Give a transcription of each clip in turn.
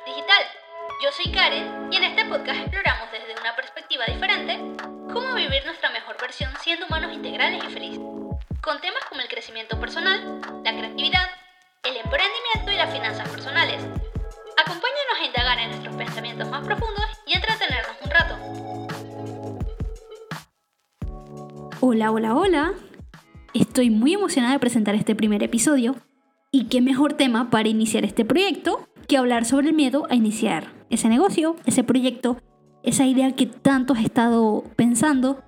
Digital. Yo soy Karen y en este podcast exploramos desde una perspectiva diferente cómo vivir nuestra mejor versión siendo humanos integrales y felices. Con temas como el crecimiento personal, la creatividad, el emprendimiento y las finanzas personales. Acompáñanos a indagar en nuestros pensamientos más profundos y entretenernos un rato. Hola, hola, hola. Estoy muy emocionada de presentar este primer episodio. Y qué mejor tema para iniciar este proyecto que hablar sobre el miedo a iniciar ese negocio, ese proyecto, esa idea que tanto has estado pensando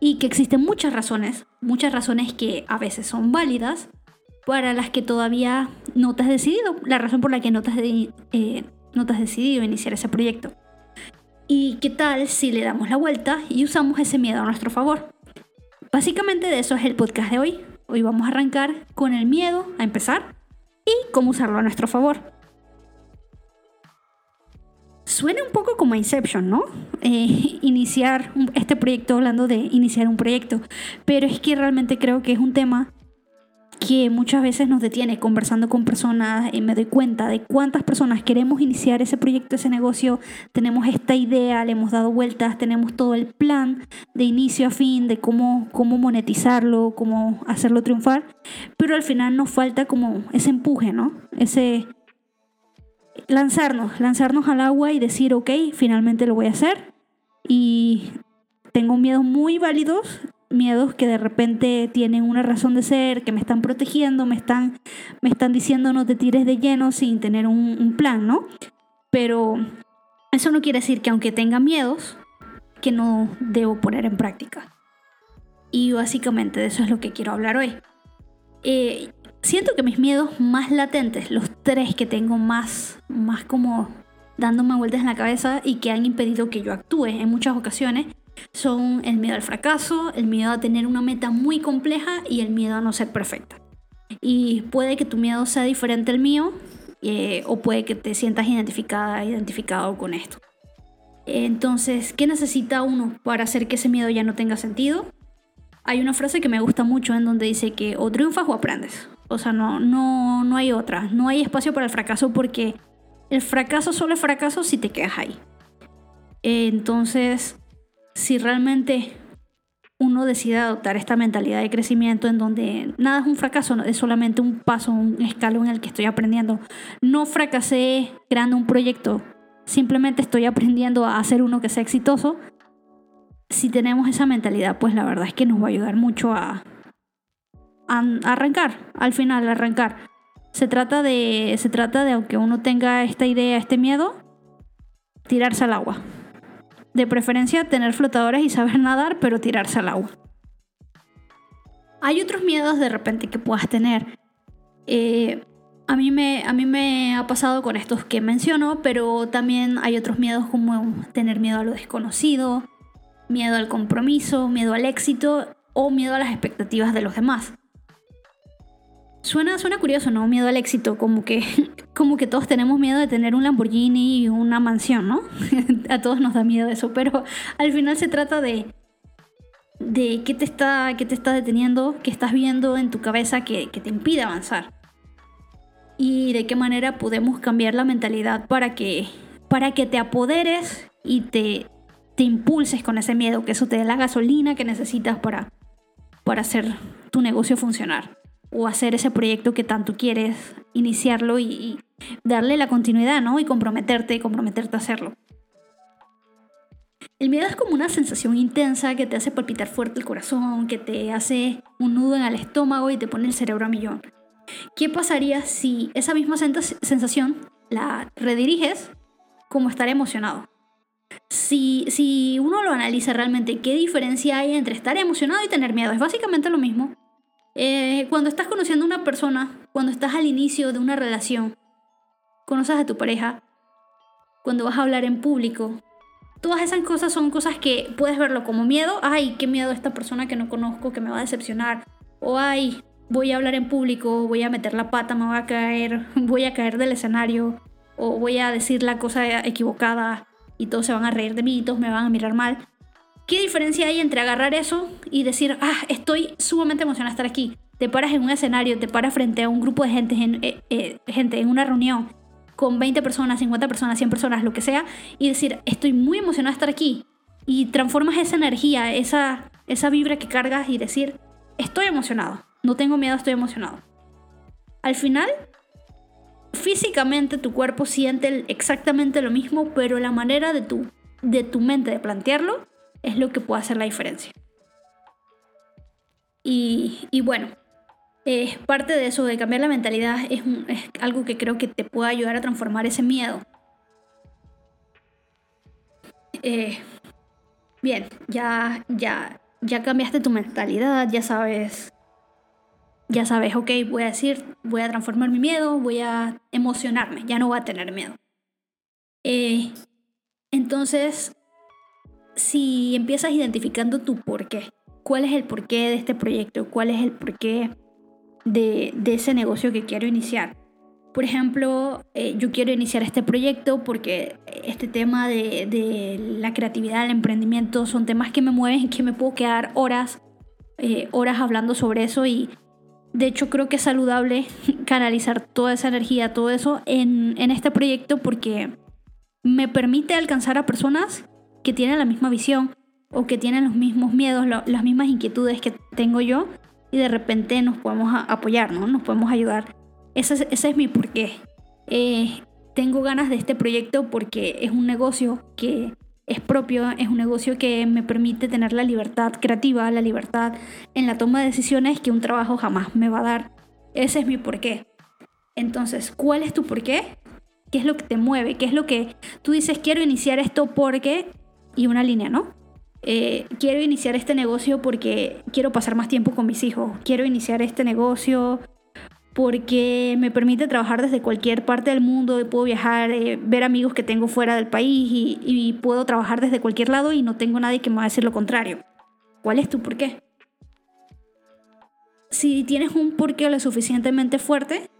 y que existen muchas razones, muchas razones que a veces son válidas, para las que todavía no te has decidido, la razón por la que no te has, eh, no te has decidido iniciar ese proyecto. ¿Y qué tal si le damos la vuelta y usamos ese miedo a nuestro favor? Básicamente de eso es el podcast de hoy. Hoy vamos a arrancar con el miedo a empezar y cómo usarlo a nuestro favor. Suena un poco como Inception, ¿no? Eh, iniciar este proyecto hablando de iniciar un proyecto, pero es que realmente creo que es un tema que muchas veces nos detiene conversando con personas y me doy cuenta de cuántas personas queremos iniciar ese proyecto, ese negocio, tenemos esta idea, le hemos dado vueltas, tenemos todo el plan de inicio a fin de cómo, cómo monetizarlo, cómo hacerlo triunfar, pero al final nos falta como ese empuje, ¿no? Ese lanzarnos, lanzarnos al agua y decir, ok, finalmente lo voy a hacer y tengo miedos muy válidos miedos que de repente tienen una razón de ser, que me están protegiendo, me están, me están diciendo no te tires de lleno sin tener un, un plan, ¿no? Pero eso no quiere decir que aunque tenga miedos, que no debo poner en práctica. Y básicamente de eso es lo que quiero hablar hoy. Eh, siento que mis miedos más latentes, los tres que tengo más, más como dándome vueltas en la cabeza y que han impedido que yo actúe en muchas ocasiones, son el miedo al fracaso, el miedo a tener una meta muy compleja y el miedo a no ser perfecta. Y puede que tu miedo sea diferente al mío eh, o puede que te sientas identificada, identificado con esto. Entonces, ¿qué necesita uno para hacer que ese miedo ya no tenga sentido? Hay una frase que me gusta mucho en donde dice que o triunfas o aprendes. O sea, no, no, no hay otra. No hay espacio para el fracaso porque el fracaso solo es fracaso si te quedas ahí. Entonces, si realmente uno decide adoptar esta mentalidad de crecimiento en donde nada es un fracaso, es solamente un paso, un escalón en el que estoy aprendiendo. No fracasé creando un proyecto, simplemente estoy aprendiendo a hacer uno que sea exitoso. Si tenemos esa mentalidad, pues la verdad es que nos va a ayudar mucho a, arrancar, al final arrancar. Se trata de, se trata de, aunque uno tenga esta idea, este miedo, tirarse al agua. De preferencia tener flotadores y saber nadar, pero tirarse al agua. Hay otros miedos de repente que puedas tener. Eh, a, mí me, a mí me ha pasado con estos que menciono, pero también hay otros miedos como tener miedo a lo desconocido, miedo al compromiso, miedo al éxito o miedo a las expectativas de los demás. Suena, suena curioso, ¿no? Miedo al éxito, como que, como que todos tenemos miedo de tener un Lamborghini y una mansión, ¿no? A todos nos da miedo eso, pero al final se trata de, de qué te está, qué te está deteniendo, qué estás viendo en tu cabeza que, que te impide avanzar. Y de qué manera podemos cambiar la mentalidad para que, para que te apoderes y te, te impulses con ese miedo, que eso te dé la gasolina que necesitas para, para hacer tu negocio funcionar o hacer ese proyecto que tanto quieres, iniciarlo y, darle la continuidad, ¿no? Y comprometerte y comprometerte a hacerlo. El miedo es como una sensación intensa que te hace palpitar fuerte el corazón, que te hace un nudo en el estómago y te pone el cerebro a millón. ¿Qué pasaría si esa misma sensación la rediriges como estar emocionado? Si, si uno lo analiza realmente, ¿qué diferencia hay entre estar emocionado y tener miedo? Es básicamente lo mismo. Eh, cuando estás conociendo a una persona, cuando estás al inicio de una relación, conoces a tu pareja, cuando vas a hablar en público, todas esas cosas son cosas que puedes verlo como miedo. Ay, qué miedo a esta persona que no conozco, que me va a decepcionar. O ay, voy a hablar en público, voy a meter la pata, me voy a caer, voy a caer del escenario. O voy a decir la cosa equivocada y todos se van a reír de mí todos me van a mirar mal. ¿Qué diferencia hay entre agarrar eso y decir, ah, estoy sumamente emocionada de estar aquí? Te paras en un escenario, te paras frente a un grupo de gente en, eh, eh, gente en una reunión con 20 personas, 50 personas, 100 personas, lo que sea, y decir, estoy muy emocionada de estar aquí. Y transformas esa energía, esa, esa vibra que cargas y decir, estoy emocionado, no tengo miedo, estoy emocionado. Al final, físicamente tu cuerpo siente exactamente lo mismo, pero la manera de tu, de tu mente de plantearlo es lo que puede hacer la diferencia. Y, y bueno, eh, parte de eso, de cambiar la mentalidad, es, es, algo que creo que te puede ayudar a transformar ese miedo. Eh, bien, ya, ya, ya cambiaste tu mentalidad, ya sabes, ya sabes, ok, voy a decir, voy a transformar mi miedo, voy a emocionarme, ya no voy a tener miedo. Eh, entonces, si empiezas identificando tu por qué, cuál es el porqué de este proyecto, cuál es el porqué de, de ese negocio que quiero iniciar. Por ejemplo, eh, yo quiero iniciar este proyecto porque este tema de, la creatividad, el emprendimiento, son temas que me mueven y que me puedo quedar horas, eh, horas hablando sobre eso y de hecho creo que es saludable canalizar toda esa energía, todo eso en este proyecto porque me permite alcanzar a personas que tienen la misma visión o que tienen los mismos miedos, las mismas inquietudes que tengo yo y de repente nos podemos apoyar, ¿no? Nos podemos ayudar. Ese, ese es mi porqué. Eh, tengo ganas de este proyecto porque es un negocio que es propio, es un negocio que me permite tener la libertad creativa, la libertad en la toma de decisiones que un trabajo jamás me va a dar. Ese es mi porqué. Entonces, ¿cuál es tu porqué? ¿Qué es lo que te mueve? ¿Qué es lo que tú dices, quiero iniciar esto porque... Y una línea, ¿no? Eh, quiero iniciar este negocio porque quiero pasar más tiempo con mis hijos. Quiero iniciar este negocio porque me permite trabajar desde cualquier parte del mundo, puedo viajar, eh, ver amigos que tengo fuera del país y, y, puedo trabajar desde cualquier lado y no tengo nadie que me va a decir lo contrario. ¿Cuál es tu por qué? Si tienes un porqué lo suficientemente fuerte,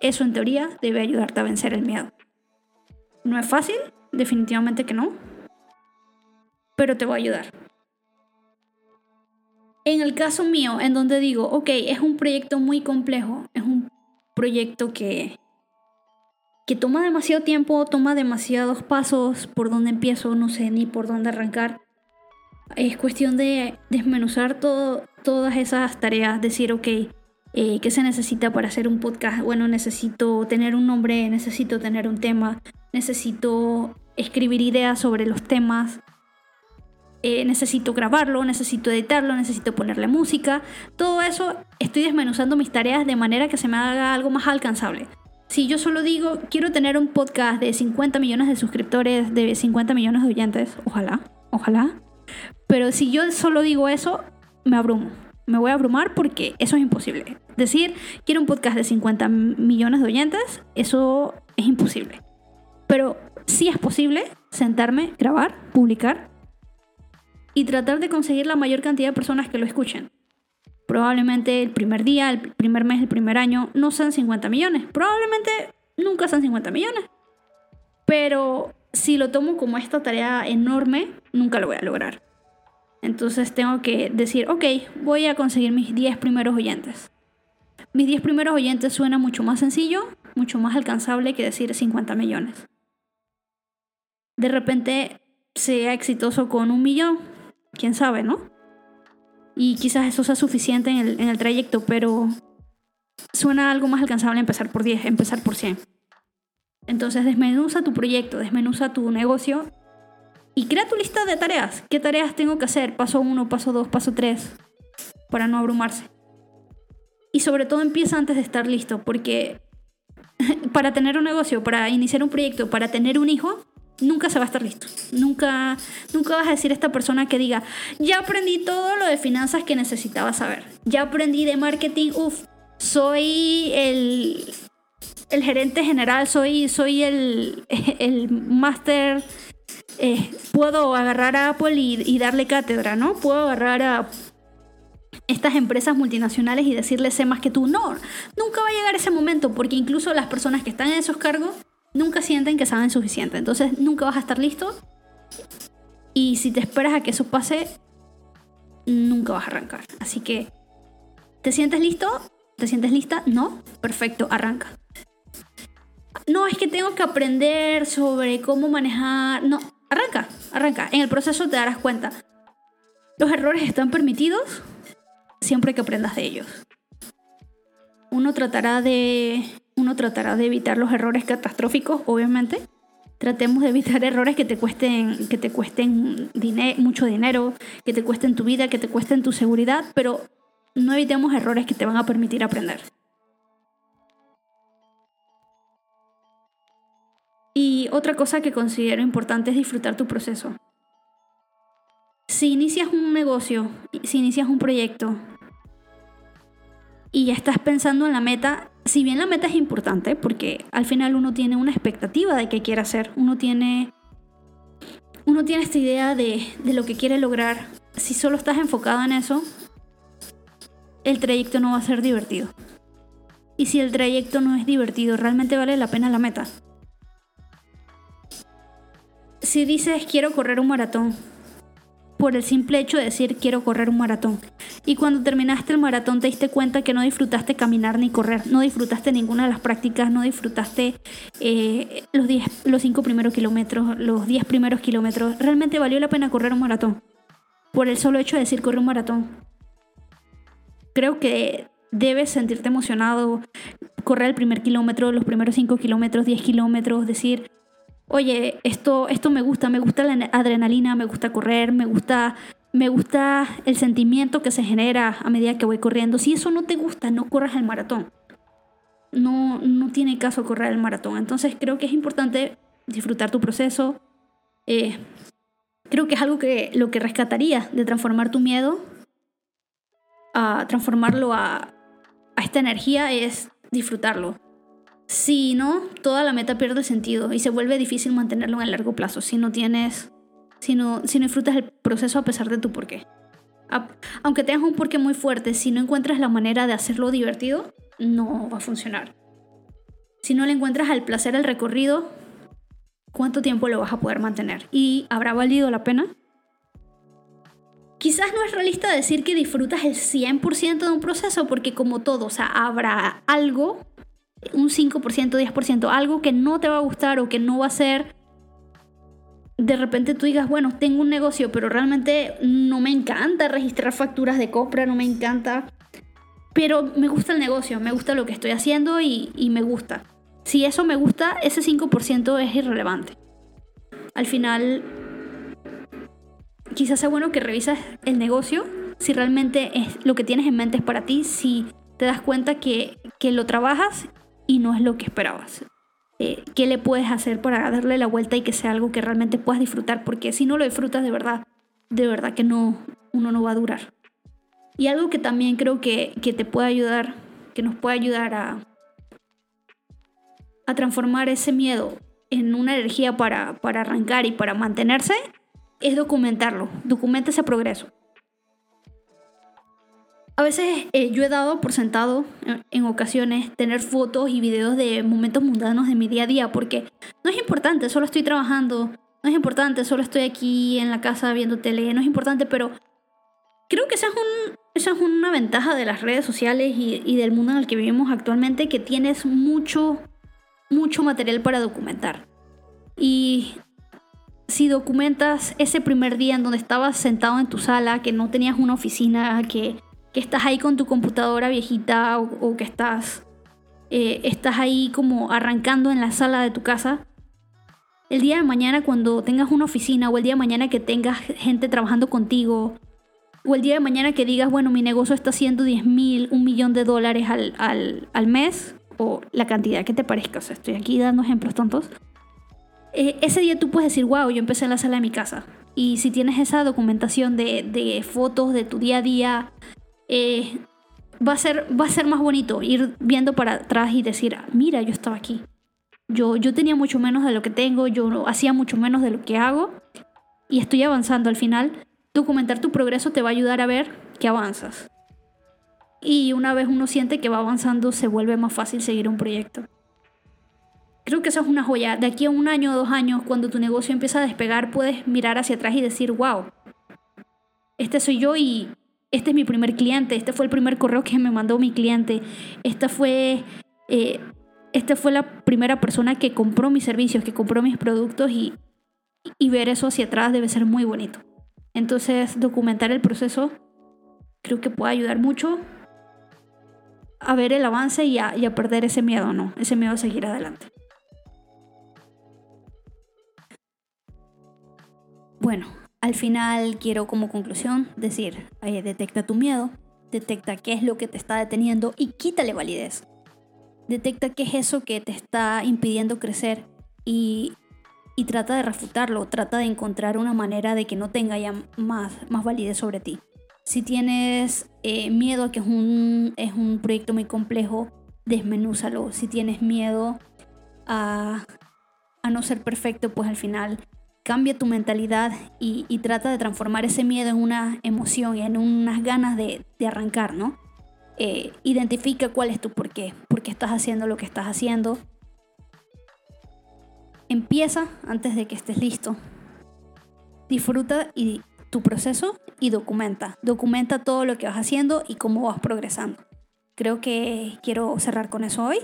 eso en teoría debe ayudarte a vencer el miedo. No es fácil, definitivamente que no, pero te va a ayudar. En el caso mío, en donde digo, ok, es un proyecto muy complejo, es un proyecto que, que toma demasiado tiempo, toma demasiados pasos, por donde empiezo, no sé ni por dónde arrancar. Es cuestión de desmenuzar todo, todas esas tareas, decir, ok, eh, ¿qué se necesita para hacer un podcast? Bueno, necesito tener un nombre, necesito tener un tema, necesito escribir ideas sobre los temas, eh, necesito grabarlo, necesito editarlo, necesito ponerle música. Todo eso estoy desmenuzando mis tareas de manera que se me haga algo más alcanzable. Si yo solo digo, quiero tener un podcast de 50 millones de suscriptores, de 50 millones de oyentes, ojalá, ojalá. Pero si yo solo digo eso, me abrumo. Me voy a abrumar porque eso es imposible. Decir, quiero un podcast de 50 millones de oyentes, eso es imposible. Pero sí es posible sentarme, grabar, publicar y tratar de conseguir la mayor cantidad de personas que lo escuchen. Probablemente el primer día, el primer mes, el primer año no sean 50 millones. Probablemente nunca sean 50 millones. Pero si lo tomo como esta tarea enorme, nunca lo voy a lograr. Entonces tengo que decir, ok, voy a conseguir mis 10 primeros oyentes. Mis 10 primeros oyentes suena mucho más sencillo, mucho más alcanzable que decir 50 millones. De repente sea exitoso con un millón, quién sabe, ¿no? Y quizás eso sea suficiente en el, en el trayecto, pero suena algo más alcanzable empezar por 10, empezar por 100. Entonces desmenuza tu proyecto, desmenuza tu negocio y crea tu lista de tareas. ¿Qué tareas tengo que hacer? Paso 1, paso 2, paso 3, para no abrumarse. Y sobre todo empieza antes de estar listo, porque para tener un negocio, para iniciar un proyecto, para tener un hijo, nunca se va a estar listo. Nunca, nunca vas a decir a esta persona que diga, ya aprendí todo lo de finanzas que necesitaba saber. Ya aprendí de marketing, uff, soy el, el gerente general, soy, soy el, el máster. Eh, puedo agarrar a Apple y, darle cátedra, ¿no? Puedo agarrar a estas empresas multinacionales y decirles sé más que tú. No, nunca va a llegar ese momento porque incluso las personas que están en esos cargos nunca sienten que saben suficiente. Entonces nunca vas a estar listo. Y si te esperas a que eso pase, nunca vas a arrancar. Así que, ¿te sientes listo? ¿Te sientes lista? No. Perfecto, arranca. no, es que tengo que aprender sobre cómo manejar. No, arranca, arranca. En el proceso te darás cuenta. Los errores están permitidos siempre que aprendas de ellos. Uno tratará de, uno tratará de evitar los errores catastróficos, obviamente. Tratemos de evitar errores que te cuesten, que te cuesten mucho dinero, que te cuesten tu vida, que te cuesten tu seguridad, pero no evitemos errores que te van a permitir aprender. Y otra cosa que considero importante es disfrutar tu proceso. Si inicias un negocio, si inicias un proyecto y ya estás pensando en la meta, si bien la meta es importante, porque al final uno tiene una expectativa de qué quiere hacer, uno tiene, uno tiene esta idea de, de lo que quiere lograr, si solo estás enfocado en eso, el trayecto no va a ser divertido. Y si el trayecto no es divertido, realmente vale la pena la meta si dices quiero correr un maratón, por el simple hecho de decir quiero correr un maratón, y cuando terminaste el maratón te diste cuenta que no disfrutaste caminar ni correr, no disfrutaste ninguna de las prácticas, no disfrutaste eh, los, los cinco primeros kilómetros, los 10 primeros kilómetros, realmente valió la pena correr un maratón, por el solo hecho de decir correr un maratón. Creo que debes sentirte emocionado, correr el primer kilómetro, los primeros 5 kilómetros, 10 kilómetros, decir, oye, esto, esto me gusta, me gusta la adrenalina, me gusta correr, me gusta, me gusta el sentimiento que se genera a medida que voy corriendo. Si eso no te gusta, no corras el maratón. No, no tiene caso correr el maratón. Entonces creo que es importante disfrutar tu proceso. Eh, creo que es algo que lo que rescataría de transformar tu miedo a transformarlo a, a esta energía es disfrutarlo. Si no, toda la meta pierde sentido y se vuelve difícil mantenerlo en el largo plazo si no tienes, si no, si no disfrutas el proceso a pesar de tu porqué. Aunque tengas un porqué muy fuerte, si no encuentras la manera de hacerlo divertido, no va a funcionar. Si no le encuentras al placer al recorrido, ¿cuánto tiempo lo vas a poder mantener? ¿Y habrá valido la pena? Quizás no es realista decir que disfrutas el 100% de un proceso, porque como todo, o sea, habrá algo un 5%, 10%, algo que no te va a gustar o que no va a ser, de repente tú digas, bueno, tengo un negocio, pero realmente no me encanta registrar facturas de compra, no me encanta, pero me gusta el negocio, me gusta lo que estoy haciendo y, me gusta. Si eso me gusta, ese 5% es irrelevante. Al final, quizás sea bueno que revises el negocio, si realmente es, lo que tienes en mente es para ti, si te das cuenta que, que lo trabajas y no es lo que esperabas. Eh, ¿Qué le puedes hacer para darle la vuelta y que sea algo que realmente puedas disfrutar? Porque si no lo disfrutas de verdad, de verdad que no, uno no va a durar. Y algo que también creo que, que te puede ayudar, que nos puede ayudar a, a transformar ese miedo en una energía para, para arrancar y para mantenerse, es documentarlo. Documenta ese progreso. A veces eh, yo he dado por sentado en, ocasiones tener fotos y videos de momentos mundanos de mi día a día porque no es importante, solo estoy trabajando, no es importante, solo estoy aquí en la casa viendo tele, no es importante, pero creo que esa es, un, esa es una ventaja de las redes sociales y, y del mundo en el que vivimos actualmente, que tienes mucho, mucho material para documentar. Y si documentas ese primer día en donde estabas sentado en tu sala, que no tenías una oficina, que que estás ahí con tu computadora viejita o, que estás, eh, estás ahí como arrancando en la sala de tu casa. El día de mañana cuando tengas una oficina o el día de mañana que tengas gente trabajando contigo o el día de mañana que digas, bueno, mi negocio está haciendo 10 mil, un millón de dólares al, al, mes o la cantidad que te parezca. O sea, estoy aquí dando ejemplos tontos. Eh, ese día tú puedes decir, wow, yo empecé en la sala de mi casa. Y si tienes esa documentación de, de fotos de tu día a día, eh, va, a ser, va a ser más bonito ir viendo para atrás y decir, mira, yo estaba aquí. Yo, yo tenía mucho menos de lo que tengo, yo hacía mucho menos de lo que hago y estoy avanzando. Al final, documentar tu progreso te va a ayudar a ver que avanzas. Y una vez uno siente que va avanzando, se vuelve más fácil seguir un proyecto. Creo que eso es una joya. De aquí a un año o dos años, cuando tu negocio empieza a despegar, puedes mirar hacia atrás y decir, wow, este soy yo y este es mi primer cliente, este fue el primer correo que me mandó mi cliente, esta fue, eh, esta fue la primera persona que compró mis servicios, que compró mis productos y, y ver eso hacia atrás debe ser muy bonito. Entonces, documentar el proceso creo que puede ayudar mucho a ver el avance y a, y a perder ese miedo, ¿no? Ese miedo a seguir adelante. Bueno, al final quiero como conclusión decir, detecta tu miedo, detecta qué es lo que te está deteniendo y quítale validez. Detecta qué es eso que te está impidiendo crecer y, trata de refutarlo, trata de encontrar una manera de que no tenga ya más, más validez sobre ti. Si tienes eh, miedo que es un, es un proyecto muy complejo, desmenúzalo. Si tienes miedo a, a no ser perfecto, pues al final cambia tu mentalidad y, trata de transformar ese miedo en una emoción y en unas ganas de, de arrancar, ¿no? Eh, identifica cuál es tu por qué, por qué estás haciendo lo que estás haciendo. Empieza antes de que estés listo. Disfruta y tu proceso y documenta. Documenta todo lo que vas haciendo y cómo vas progresando. Creo que quiero cerrar con eso hoy.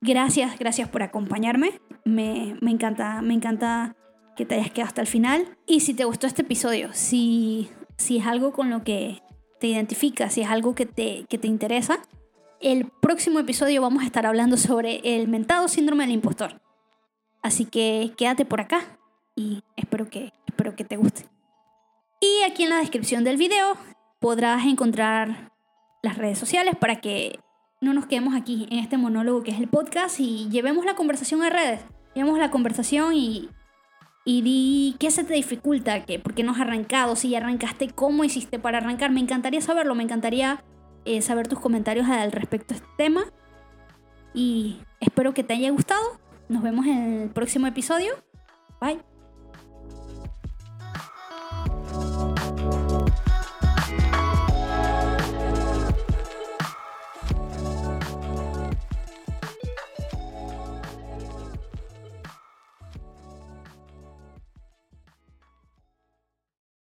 Gracias, gracias por acompañarme. Me, me, encanta, me encanta que te hayas quedado hasta el final. Y si te gustó este episodio, si, si es algo con lo que te identificas, si es algo que te, que te interesa, el próximo episodio vamos a estar hablando sobre el mentado síndrome del impostor. Así que quédate por acá y espero que, espero que te guste. Y aquí en la descripción del video podrás encontrar las redes sociales para que no nos quedemos aquí en este monólogo que es el podcast y llevemos la conversación a redes. Llevemos la conversación y, y di qué se te dificulta, ¿Qué, por qué no has arrancado, si ya arrancaste, cómo hiciste para arrancar. Me encantaría saberlo, me encantaría eh, saber tus comentarios al respecto a este tema. Y espero que te haya gustado. Nos vemos en el próximo episodio. Bye.